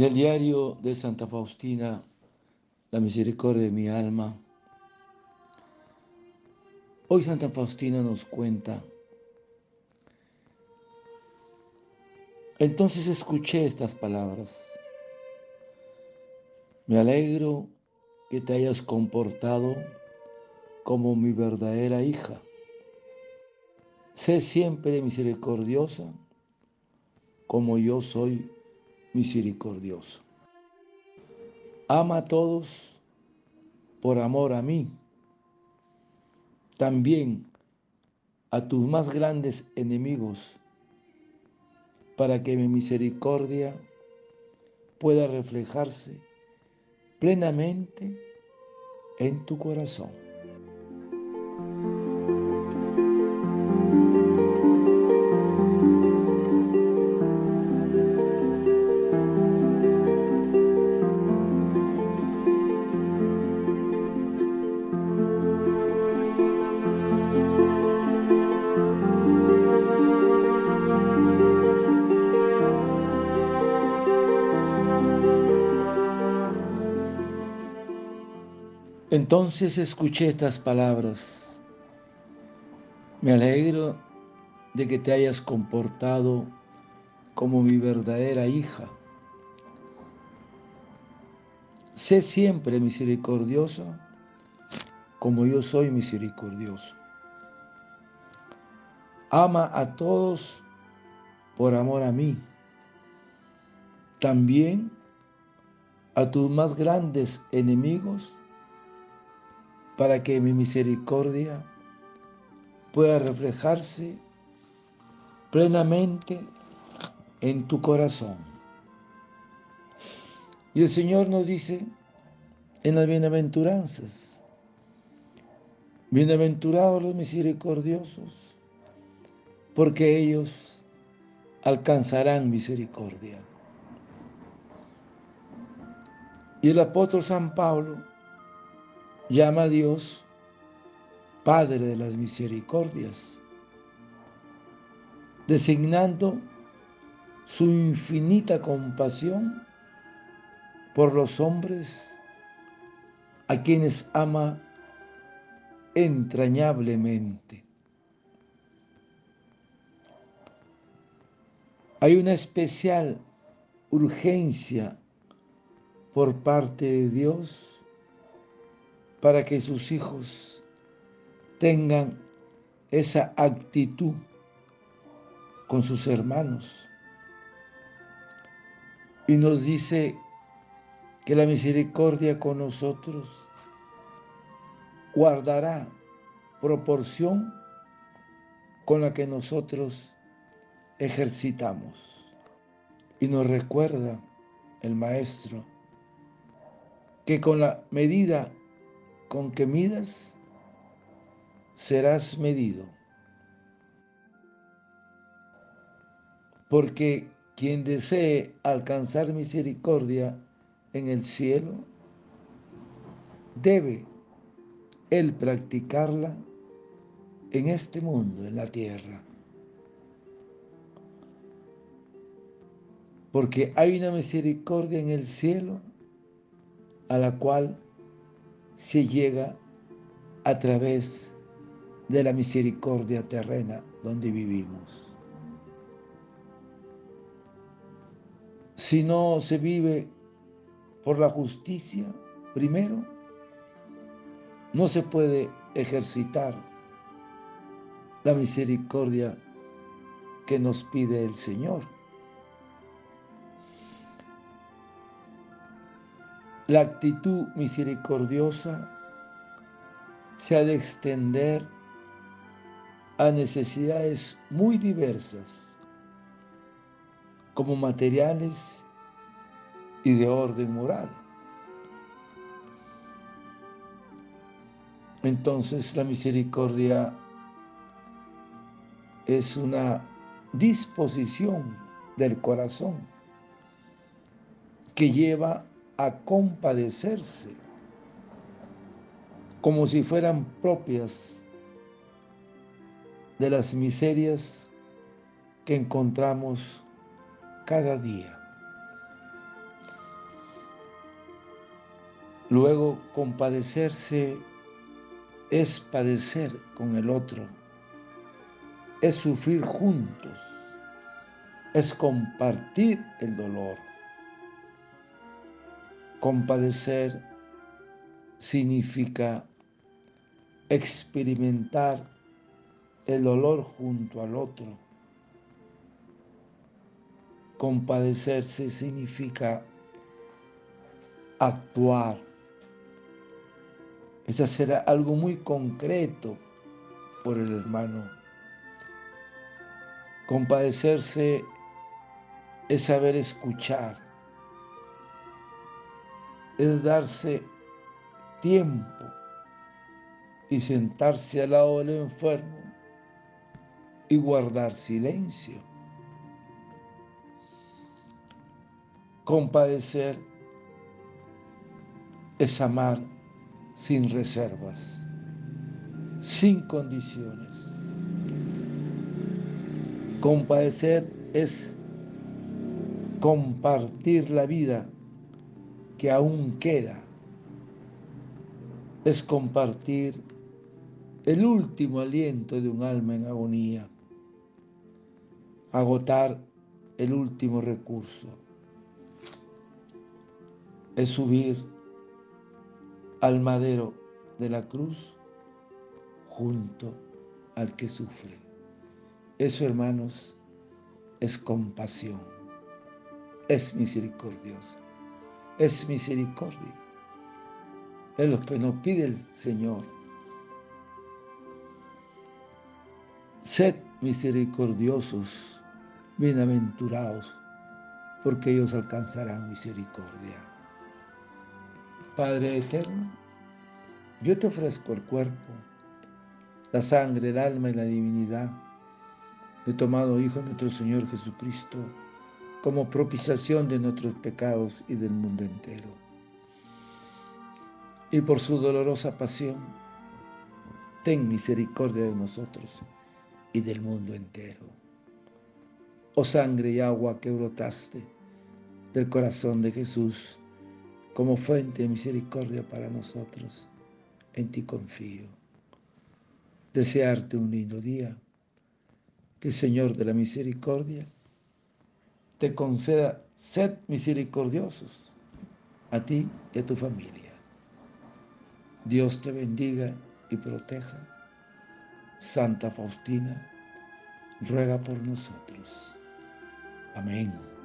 Del diario de Santa Faustina, la misericordia de mi alma. Hoy Santa Faustina nos cuenta, entonces escuché estas palabras. Me alegro que te hayas comportado como mi verdadera hija. Sé siempre misericordiosa como yo soy misericordioso. Ama a todos por amor a mí. También a tus más grandes enemigos, para que mi misericordia pueda reflejarse plenamente en tu corazón. Entonces escuché estas palabras. Me alegro de que te hayas comportado como mi verdadera hija. Sé siempre misericordioso como yo soy misericordioso. Ama a todos por amor a mí. También a tus más grandes enemigos para que mi misericordia pueda reflejarse plenamente en tu corazón. Y el Señor nos dice en las bienaventuranzas, bienaventurados los misericordiosos, porque ellos alcanzarán misericordia. Y el apóstol San Pablo llama a Dios Padre de las Misericordias, designando su infinita compasión por los hombres a quienes ama entrañablemente. Hay una especial urgencia por parte de Dios para que sus hijos tengan esa actitud con sus hermanos. Y nos dice que la misericordia con nosotros guardará proporción con la que nosotros ejercitamos. Y nos recuerda el Maestro que con la medida con que midas, serás medido. Porque quien desee alcanzar misericordia en el cielo, debe él practicarla en este mundo, en la tierra. Porque hay una misericordia en el cielo a la cual se llega a través de la misericordia terrena donde vivimos. Si no se vive por la justicia, primero, no se puede ejercitar la misericordia que nos pide el Señor. La actitud misericordiosa se ha de extender a necesidades muy diversas, como materiales y de orden moral. Entonces la misericordia es una disposición del corazón que lleva a compadecerse, como si fueran propias de las miserias que encontramos cada día. Luego, compadecerse es padecer con el otro, es sufrir juntos, es compartir el dolor. Compadecer significa experimentar el dolor junto al otro. Compadecerse significa actuar. Es hacer algo muy concreto por el hermano. Compadecerse es saber escuchar, es darse tiempo y sentarse al lado del enfermo y guardar silencio. Compadecer es amar sin reservas, sin condiciones. Compadecer es compartir la vida que aún queda. Es compartir el último aliento de un alma en agonía. Agotar el último recurso. Es subir al madero de la cruz junto al que sufre. Eso, hermanos, es compasión es misericordiosa, es misericordia. Es lo que nos pide el Señor. Sed misericordiosos, bienaventurados, porque ellos alcanzarán misericordia. Padre eterno, yo te ofrezco el cuerpo, la sangre, el alma y la divinidad de tomado Hijo nuestro Señor Jesucristo como propiciación de nuestros pecados y del mundo entero. Y por su dolorosa pasión, ten misericordia de nosotros y del mundo entero. Oh sangre y agua que brotaste del corazón de Jesús como fuente de misericordia para nosotros, en ti confío. Desearte un lindo día, que el Señor de la misericordia te conceda sed misericordiosos a ti y a tu familia. Dios te bendiga y proteja. Santa Faustina, ruega por nosotros. Amén.